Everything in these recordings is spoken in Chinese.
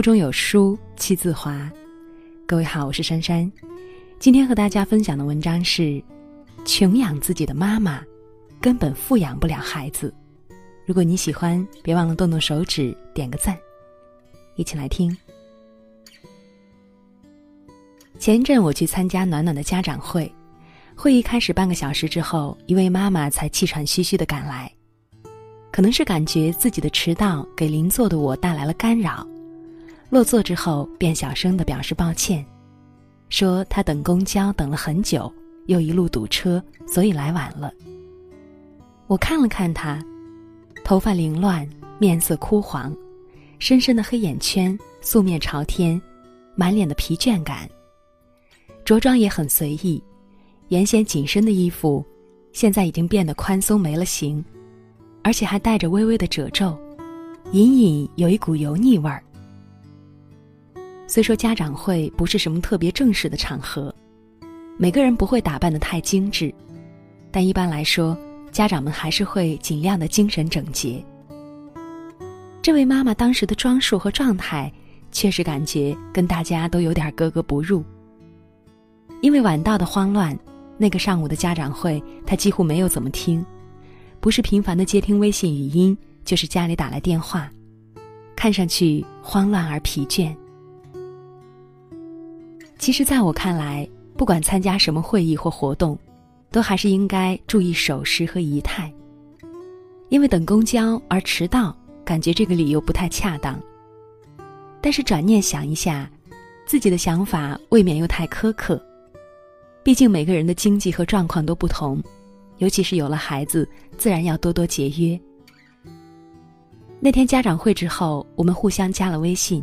腹中有书气自华。各位好，我是珊珊。今天和大家分享的文章是：穷养自己的妈妈，根本富养不了孩子。如果你喜欢，别忘了动动手指点个赞。一起来听。前一阵我去参加暖暖的家长会，会议开始半个小时之后，一位妈妈才气喘吁吁的赶来。可能是感觉自己的迟到给邻座的我带来了干扰，落座之后便小声的表示抱歉，说他等公交等了很久，又一路堵车，所以来晚了。我看了看他，头发凌乱，面色枯黄，深深的黑眼圈，素面朝天，满脸的疲倦感。着装也很随意，原先紧身的衣服，现在已经变得宽松没了形。而且还带着微微的褶皱，隐隐有一股油腻味儿。虽说家长会不是什么特别正式的场合，每个人不会打扮的太精致，但一般来说，家长们还是会尽量的精神整洁。这位妈妈当时的装束和状态，确实感觉跟大家都有点格格不入。因为晚到的慌乱，那个上午的家长会，她几乎没有怎么听。不是频繁的接听微信语音，就是家里打来电话，看上去慌乱而疲倦。其实，在我看来，不管参加什么会议或活动，都还是应该注意守时和仪态。因为等公交而迟到，感觉这个理由不太恰当。但是转念想一下，自己的想法未免又太苛刻。毕竟每个人的经济和状况都不同。尤其是有了孩子，自然要多多节约。那天家长会之后，我们互相加了微信。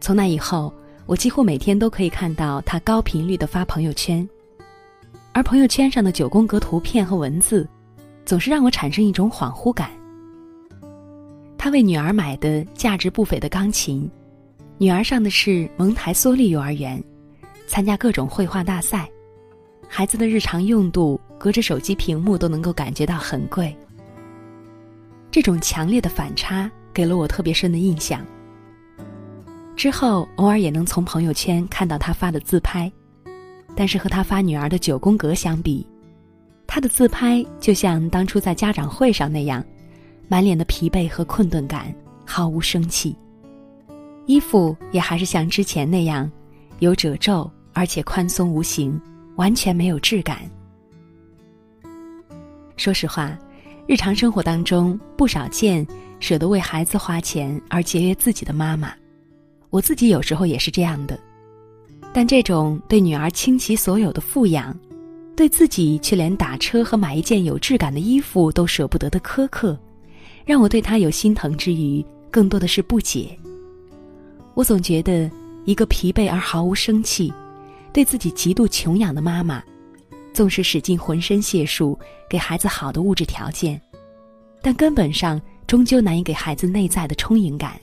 从那以后，我几乎每天都可以看到他高频率的发朋友圈，而朋友圈上的九宫格图片和文字，总是让我产生一种恍惚感。他为女儿买的价值不菲的钢琴，女儿上的是蒙台梭利幼儿园，参加各种绘画大赛。孩子的日常用度，隔着手机屏幕都能够感觉到很贵。这种强烈的反差给了我特别深的印象。之后偶尔也能从朋友圈看到他发的自拍，但是和他发女儿的九宫格相比，他的自拍就像当初在家长会上那样，满脸的疲惫和困顿感，毫无生气。衣服也还是像之前那样，有褶皱，而且宽松无形。完全没有质感。说实话，日常生活当中不少见舍得为孩子花钱而节约自己的妈妈，我自己有时候也是这样的。但这种对女儿倾其所有的富养，对自己却连打车和买一件有质感的衣服都舍不得的苛刻，让我对她有心疼之余，更多的是不解。我总觉得，一个疲惫而毫无生气。对自己极度穷养的妈妈，纵使使尽浑身解数给孩子好的物质条件，但根本上终究难以给孩子内在的充盈感。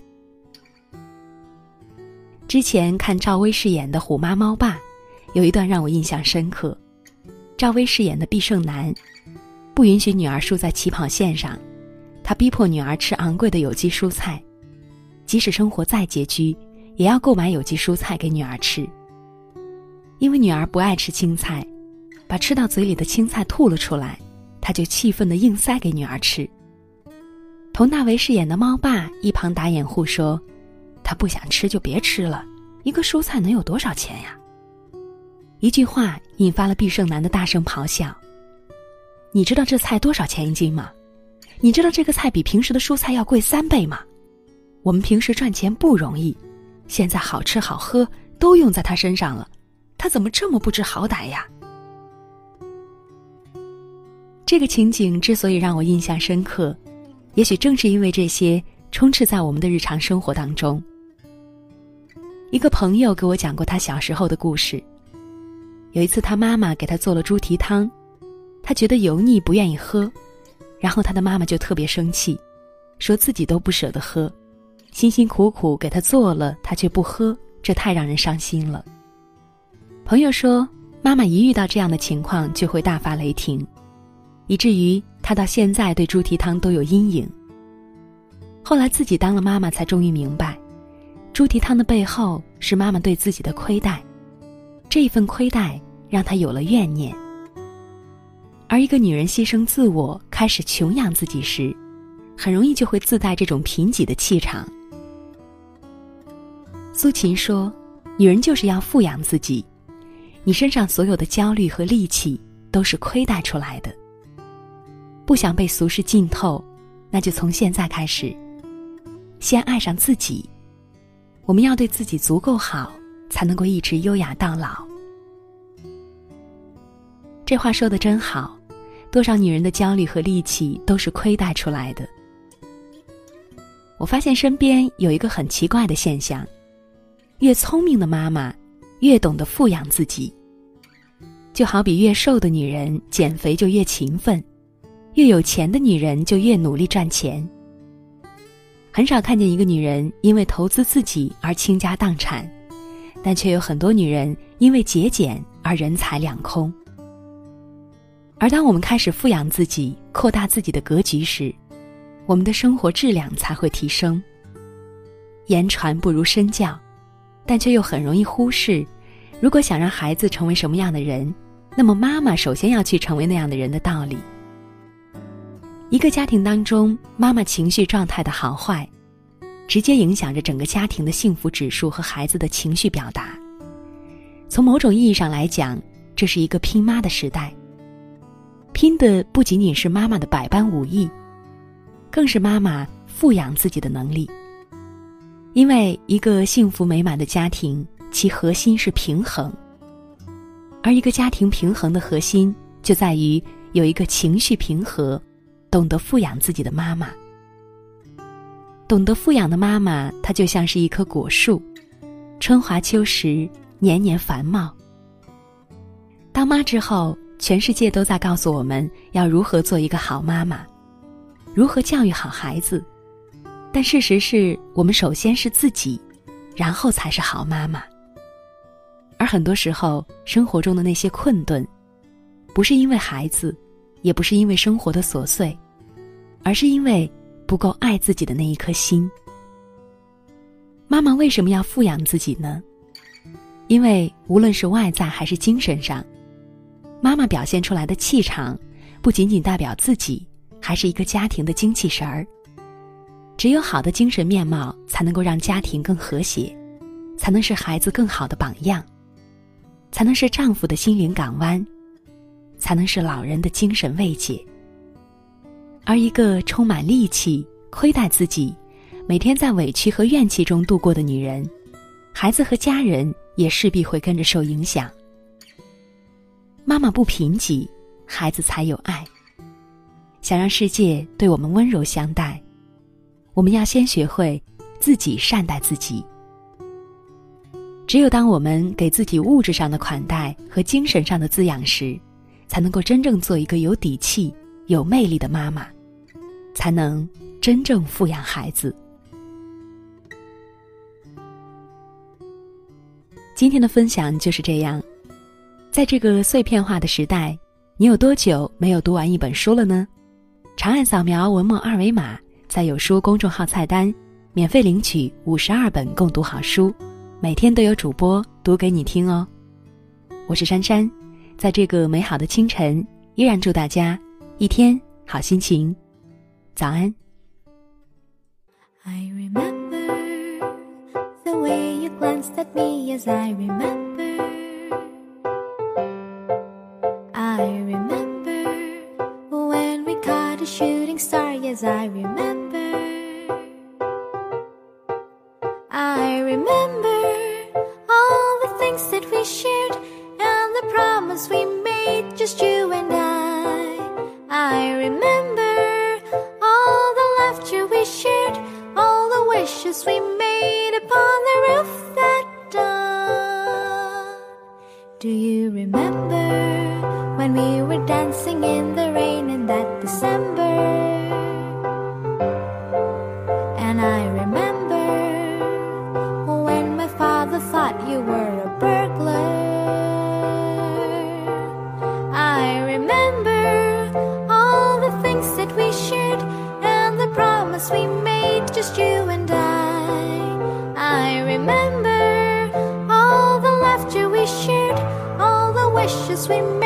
之前看赵薇饰演的《虎妈猫爸》，有一段让我印象深刻。赵薇饰演的毕胜男，不允许女儿输在起跑线上，他逼迫女儿吃昂贵的有机蔬菜，即使生活再拮据，也要购买有机蔬菜给女儿吃。因为女儿不爱吃青菜，把吃到嘴里的青菜吐了出来，他就气愤的硬塞给女儿吃。佟大为饰演的猫爸一旁打掩护说：“他不想吃就别吃了，一个蔬菜能有多少钱呀？”一句话引发了毕胜男的大声咆哮：“你知道这菜多少钱一斤吗？你知道这个菜比平时的蔬菜要贵三倍吗？我们平时赚钱不容易，现在好吃好喝都用在他身上了。”他怎么这么不知好歹呀？这个情景之所以让我印象深刻，也许正是因为这些充斥在我们的日常生活当中。一个朋友给我讲过他小时候的故事。有一次，他妈妈给他做了猪蹄汤，他觉得油腻，不愿意喝，然后他的妈妈就特别生气，说自己都不舍得喝，辛辛苦苦给他做了，他却不喝，这太让人伤心了。朋友说，妈妈一遇到这样的情况就会大发雷霆，以至于她到现在对猪蹄汤都有阴影。后来自己当了妈妈，才终于明白，猪蹄汤的背后是妈妈对自己的亏待，这份亏待让她有了怨念。而一个女人牺牲自我，开始穷养自己时，很容易就会自带这种贫瘠的气场。苏秦说：“女人就是要富养自己，你身上所有的焦虑和戾气都是亏待出来的。不想被俗世浸透，那就从现在开始，先爱上自己。我们要对自己足够好，才能够一直优雅到老。”这话说的真好。多少女人的焦虑和戾气都是亏待出来的。我发现身边有一个很奇怪的现象：越聪明的妈妈，越懂得富养自己。就好比越瘦的女人减肥就越勤奋，越有钱的女人就越努力赚钱。很少看见一个女人因为投资自己而倾家荡产，但却有很多女人因为节俭而人财两空。而当我们开始富养自己、扩大自己的格局时，我们的生活质量才会提升。言传不如身教，但却又很容易忽视。如果想让孩子成为什么样的人，那么妈妈首先要去成为那样的人的道理。一个家庭当中，妈妈情绪状态的好坏，直接影响着整个家庭的幸福指数和孩子的情绪表达。从某种意义上来讲，这是一个拼妈的时代。拼的不仅仅是妈妈的百般武艺，更是妈妈富养自己的能力。因为一个幸福美满的家庭，其核心是平衡。而一个家庭平衡的核心，就在于有一个情绪平和、懂得富养自己的妈妈。懂得富养的妈妈，她就像是一棵果树，春华秋实，年年繁茂。当妈之后。全世界都在告诉我们要如何做一个好妈妈，如何教育好孩子，但事实是我们首先是自己，然后才是好妈妈。而很多时候，生活中的那些困顿，不是因为孩子，也不是因为生活的琐碎，而是因为不够爱自己的那一颗心。妈妈为什么要富养自己呢？因为无论是外在还是精神上。妈妈表现出来的气场，不仅仅代表自己，还是一个家庭的精气神儿。只有好的精神面貌，才能够让家庭更和谐，才能是孩子更好的榜样，才能是丈夫的心灵港湾，才能是老人的精神慰藉。而一个充满戾气、亏待自己、每天在委屈和怨气中度过的女人，孩子和家人也势必会跟着受影响。妈妈不贫瘠，孩子才有爱。想让世界对我们温柔相待，我们要先学会自己善待自己。只有当我们给自己物质上的款待和精神上的滋养时，才能够真正做一个有底气、有魅力的妈妈，才能真正富养孩子。今天的分享就是这样。在这个碎片化的时代，你有多久没有读完一本书了呢？长按扫描文末二维码，在有书公众号菜单，免费领取五十二本共读好书，每天都有主播读给你听哦。我是珊珊，在这个美好的清晨，依然祝大家一天好心情，早安。I remember the way you glanced at me as I remember. I remember when we caught a shooting star as I remember. upon the roof that dawn. Do you remember when we were dancing in the rain in that December? And I remember when my father thought you were a burglar. I remember all the things that we shared and the promise we made just you. swim.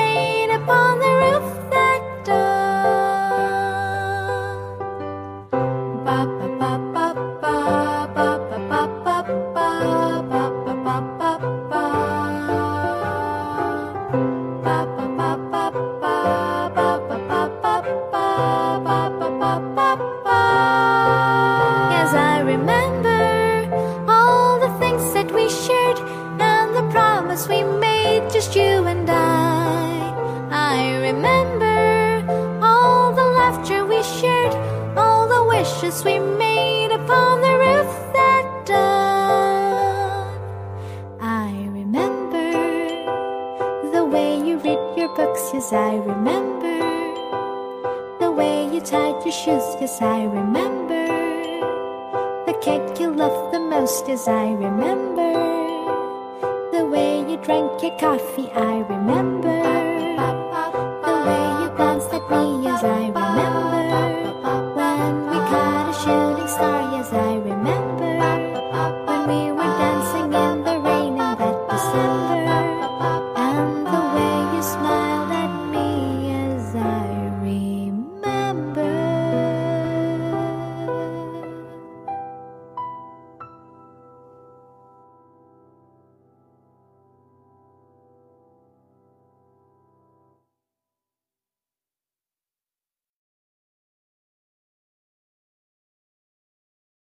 as I remember. The cake you loved the most as I remember. The way you drank your coffee, I remember.